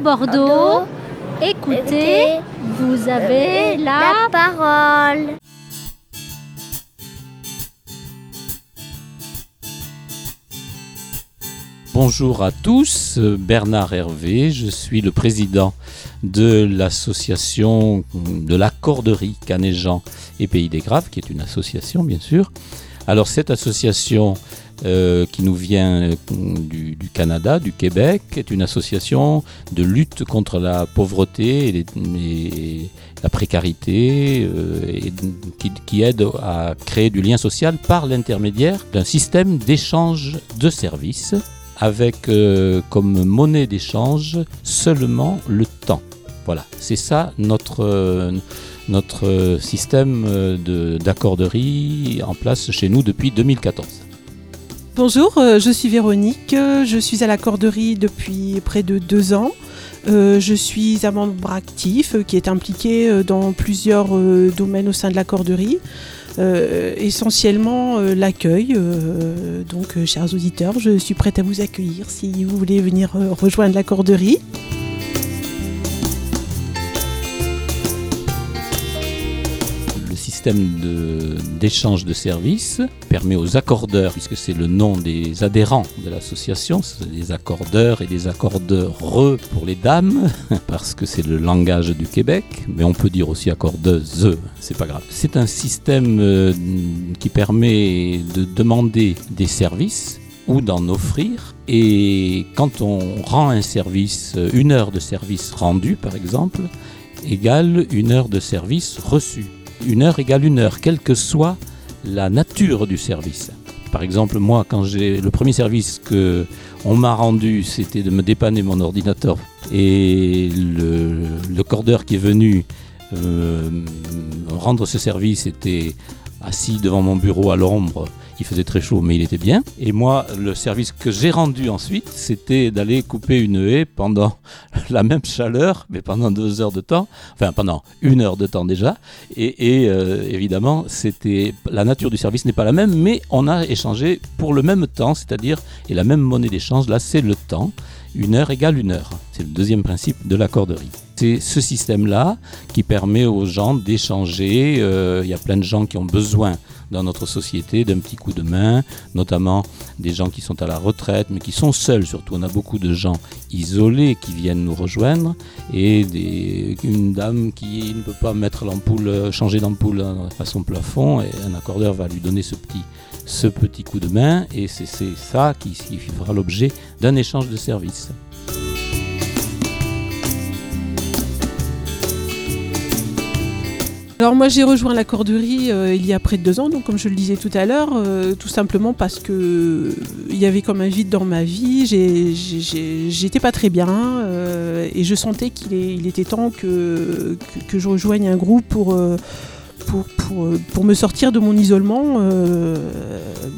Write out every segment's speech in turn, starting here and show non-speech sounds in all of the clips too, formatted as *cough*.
Bordeaux. Écoutez, vous avez la parole. Bonjour à tous, Bernard Hervé, je suis le président de l'association de l'accorderie Canéjean et Pays des Graves, qui est une association bien sûr. Alors cette association euh, qui nous vient euh, du, Canada, du Québec, est une association de lutte contre la pauvreté et, la précarité euh, qui, aide à créer du lien social par l'intermédiaire d'un système d'échange de services avec comme monnaie d'échange seulement le temps. Voilà, c'est ça notre notre système d'accorderie en place chez nous depuis 2014. Bonjour, euh, je suis Véronique, je suis à la corderie depuis près de deux ans. Euh, je suis un membre actif euh, qui est impliqué dans plusieurs domaines au sein de la corderie. essentiellement l'accueil. donc, chers auditeurs, je suis prête à vous accueillir si vous voulez venir rejoindre la corderie. D'échange de, services permet aux accordeurs, puisque c'est le nom des adhérents de l'association, des accordeurs et des accordeurs pour les dames, *laughs* parce que c'est le langage du Québec, mais on peut dire aussi accordeuse, c'est pas grave. C'est un système euh, qui permet de demander des services ou d'en offrir. Et quand on rend un service, une heure de service rendu par exemple, égale une heure de service reçu une heure égale une heure, quelle que soit la nature du service. Par exemple, moi, quand j'ai le premier service que on m'a rendu, c'était de me dépanner mon ordinateur. Et le, cordeur qui est venu euh, rendre ce service était assis devant mon bureau à l'ombre il faisait très chaud, mais il était bien. Et moi, le service que j'ai rendu ensuite, c'était d'aller couper une haie pendant *laughs* la même chaleur, mais pendant deux heures de temps, enfin pendant une heure de temps déjà. Et, euh, évidemment, c'était la nature du service n'est pas la même, mais on a échangé pour le même temps, c'est-à-dire et la même monnaie d'échange. Là, c'est le temps. Une heure égale une heure. C'est le deuxième principe de l'accorderie. C'est ce système-là qui permet aux gens d'échanger. Euh, il y a plein de gens qui ont besoin dans notre société d'un petit coup de main, notamment des gens qui sont à la retraite, mais qui sont seuls surtout. On a beaucoup de gens isolés qui viennent nous rejoindre et une dame qui ne peut pas mettre l'ampoule, euh, changer d'ampoule à son plafond et un accordeur va lui donner ce petit, ce petit coup de main et c'est ça qui, qui fera l'objet d'un échange de services. Alors moi j'ai rejoint la corderie euh, il y a près de deux ans, donc comme je le disais tout à l'heure, euh, tout simplement parce que euh, il y avait comme un vide dans ma vie, j'étais pas très bien et je sentais qu'il était temps que, je rejoigne un groupe pour, me sortir de mon isolement,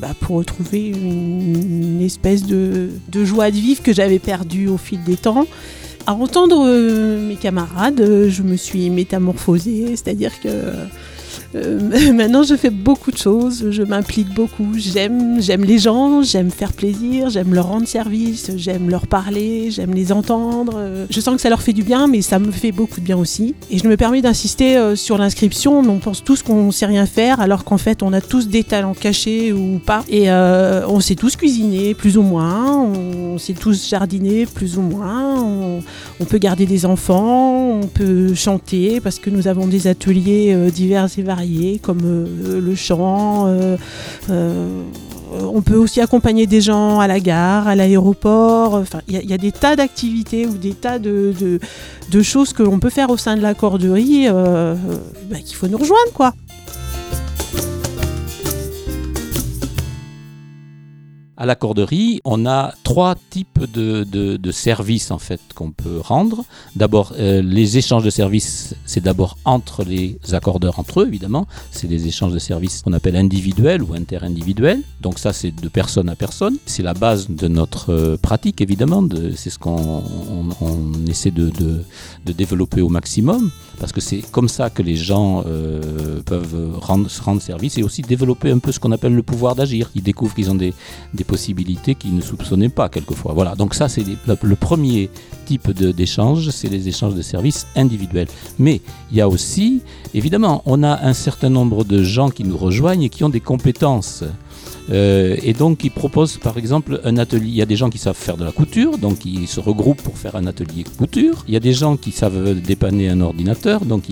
bah, pour retrouver une, espèce de, de joie de vivre que j'avais perdue au fil des temps à entendre euh, mes camarades, euh, je me suis métamorphosée, c'est-à-dire que euh, *laughs* maintenant, je fais beaucoup de choses, je m'implique beaucoup. J'aime, j'aime les gens, j'aime faire plaisir, j'aime leur rendre service, j'aime leur parler, j'aime les entendre. Je sens que ça leur fait du bien, mais ça me fait beaucoup de bien aussi. Et je me permets d'insister euh, sur l'inscription. On pense tous qu'on sait rien faire, alors qu'en fait, on a tous des talents cachés ou pas. Et euh, on sait tous cuisiner, plus ou moins. On sait tous jardiner, plus ou moins. On peut garder des enfants, on peut chanter parce que nous avons des ateliers divers et variés comme euh, le chant. Euh, euh, on peut aussi accompagner des gens à la gare, à l'aéroport. Il y, a des tas d'activités ou des tas de, choses que l'on peut faire au sein de la corderie bah, qu'il faut nous rejoindre, quoi. À la corderie, on a trois types de, services en fait qu'on peut rendre. D'abord, euh, les échanges de services, c'est d'abord entre les accordeurs entre eux, évidemment. C'est des échanges de services qu'on appelle individuels ou interindividuels. Donc ça, c'est de personne à personne. C'est la base de notre euh, pratique, évidemment. C'est ce qu'on essaie de, développer au maximum, parce que c'est comme ça que les gens euh, peuvent rendre, se rendre service et aussi développer un peu ce qu'on appelle le pouvoir d'agir. Ils découvrent qu'ils ont des possibilités qu'ils ne soupçonnaient pas quelquefois. Voilà, donc ça c'est le, premier type d'échange, c'est les échanges de services individuels. Mais il y a aussi, évidemment, on a un certain nombre de gens qui nous rejoignent et qui ont des compétences. Euh, et donc, ils proposent par exemple un atelier. Il y a des gens qui savent faire de la couture, donc ils se regroupent pour faire un atelier couture. Il y a des gens qui savent dépanner un ordinateur, donc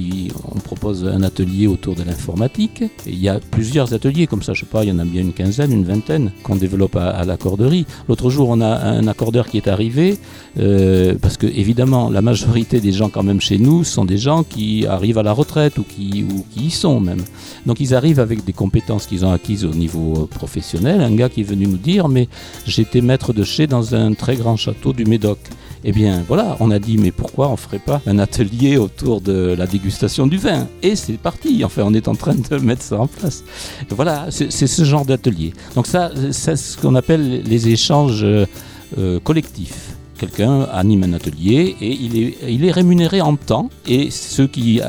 on propose un atelier autour de l'informatique. Il y a plusieurs ateliers comme ça, je sais pas, il y en a bien une quinzaine, une vingtaine qu'on développe à, l'accorderie. L'autre jour, on a un accordeur qui est arrivé, euh, parce que évidemment, la majorité des gens quand même chez nous sont des gens qui arrivent à la retraite ou qui, y sont même. Donc ils arrivent avec des compétences qu'ils ont acquises au niveau euh, Un gars qui est venu nous dire, mais j'étais maître de chais dans un très grand château du Médoc. Eh bien voilà, on a dit, mais pourquoi on ferait pas un atelier autour de la dégustation du vin? Et c'est parti, enfin on est en train de mettre ça en place. Voilà, c'est ce genre d'atelier. Donc ça, c'est ce qu'on appelle les échanges euh, collectifs. Quelqu'un anime un atelier et il est, rémunéré en temps. Et ceux qui,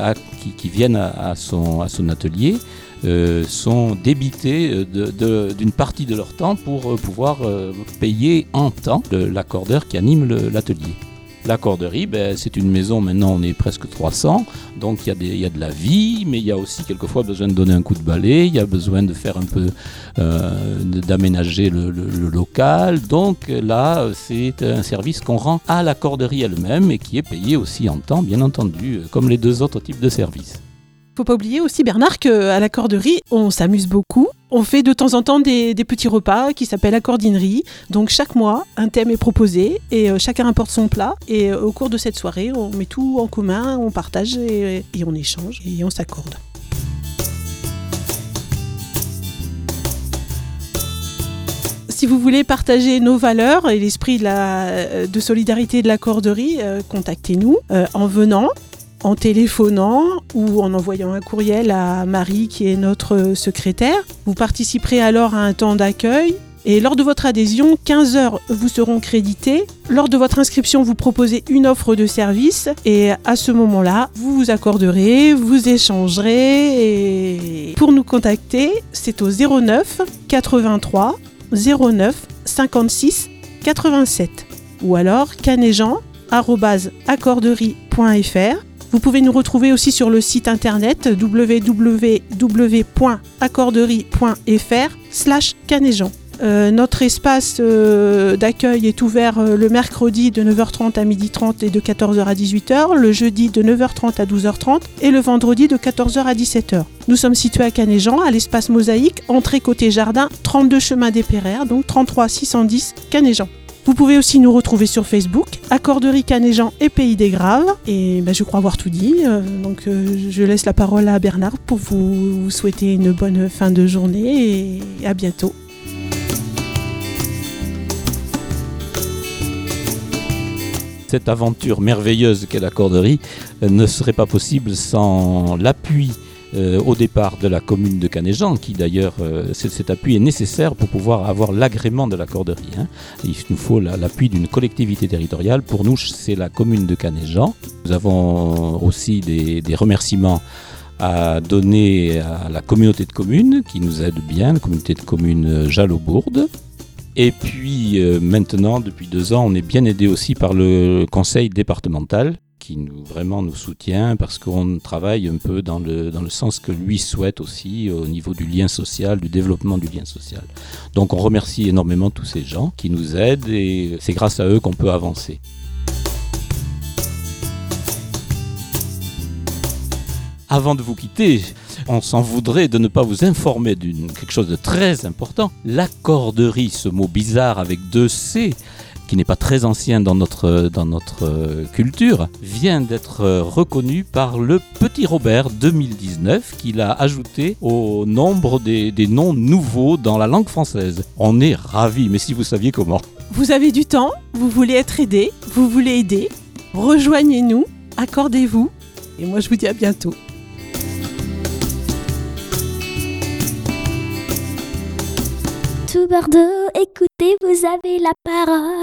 viennent à, son, atelier euh, sont débités euh, d'une partie de leur temps pour euh, pouvoir payer en temps l'accordeur qui anime le- l'atelier. L'accorderie, ben, c'est une maison, maintenant on est presque 300, donc il y, a de la vie, mais il y a aussi quelquefois besoin de donner un coup de balai, il y a besoin de faire un peu, euh, d'aménager le, local. Donc là, c'est un service qu'on rend à l'accorderie elle-même et qui est payé aussi en temps, bien entendu, comme les deux autres types de services. Faut pas oublier aussi, Bernard, qu'à la corderie, on s'amuse beaucoup. On fait de temps en temps des, petits repas qui s'appellent la cordinerie. Donc chaque mois, un thème est proposé et euh, chacun apporte son plat. Et euh, au cours de cette soirée, on met tout en commun, on partage et, on échange et on s'accorde. Si vous voulez partager nos valeurs et l'esprit de, de solidarité de la corderie, euh, contactez-nous euh, en venant en téléphonant ou en envoyant un courriel à Marie qui est notre secrétaire. Vous participerez alors à un temps d'accueil et lors de votre adhésion, 15 heures vous seront créditées. Lors de votre inscription, vous proposez une offre de service et à ce moment-là, vous vous accorderez, vous échangerez et pour nous contacter, c'est au 09 83 09 56 87 ou alors canéjean@accorderie.fr vous pouvez nous retrouver aussi sur le site internet www.accorderie.fr slash. Euh, notre espace euh, d'accueil est ouvert euh, le mercredi de 9h30 à 12h30 et de 14h à 18h, le jeudi de 9h30 à 12h30 et le vendredi de 14h à 17h. Nous sommes situés à Canéjean, à l'espace Mosaïque, entrée côté jardin, 32 chemin des Péraires, donc 33 610 Canéjean. Vous pouvez aussi nous retrouver sur Facebook, Accorderie Canéjean et Pays des Graves. Et ben, je crois avoir tout dit. euh, donc euh, je laisse la parole à Bernard pour vous, vous souhaiter une bonne fin de journée et à bientôt. Cette aventure merveilleuse qu'est l'accorderie euh, ne serait pas possible sans l'appui euh, au départ de la commune de Canéjean, qui d'ailleurs, euh, cet appui est nécessaire pour pouvoir avoir l'agrément de l'accorderie. hein. Il nous faut la- l'appui d'une collectivité territoriale. Pour nous, c'est la commune de Canéjean. Nous avons aussi des, remerciements à donner à la communauté de communes qui nous aide bien, la communauté de communes euh, Jalot-Bourde. Et puis maintenant, depuis deux ans, on est bien aidé aussi par le conseil départemental qui nous vraiment nous soutient parce qu'on travaille un peu dans le, dans le sens que lui souhaite aussi au niveau du lien social, du développement du lien social. Donc on remercie énormément tous ces gens qui nous aident et c'est grâce à eux qu'on peut avancer. Avant de vous quitter, on s'en voudrait de ne pas vous informer d'une quelque chose de très important. L'accorderie, ce mot bizarre avec deux C, qui n'est pas très ancien dans notre, dans notre euh, culture, vient d'être euh, reconnu par le Petit Robert 2019, qu'il a ajouté au nombre des, des noms nouveaux dans la langue française. On est ravis, mais si vous saviez comment. Vous avez du temps, vous voulez être aidé, vous voulez aider, rejoignez-nous, accordez-vous. Et moi je vous dis à bientôt. Tout Bordeaux, écoutez, vous avez la parole.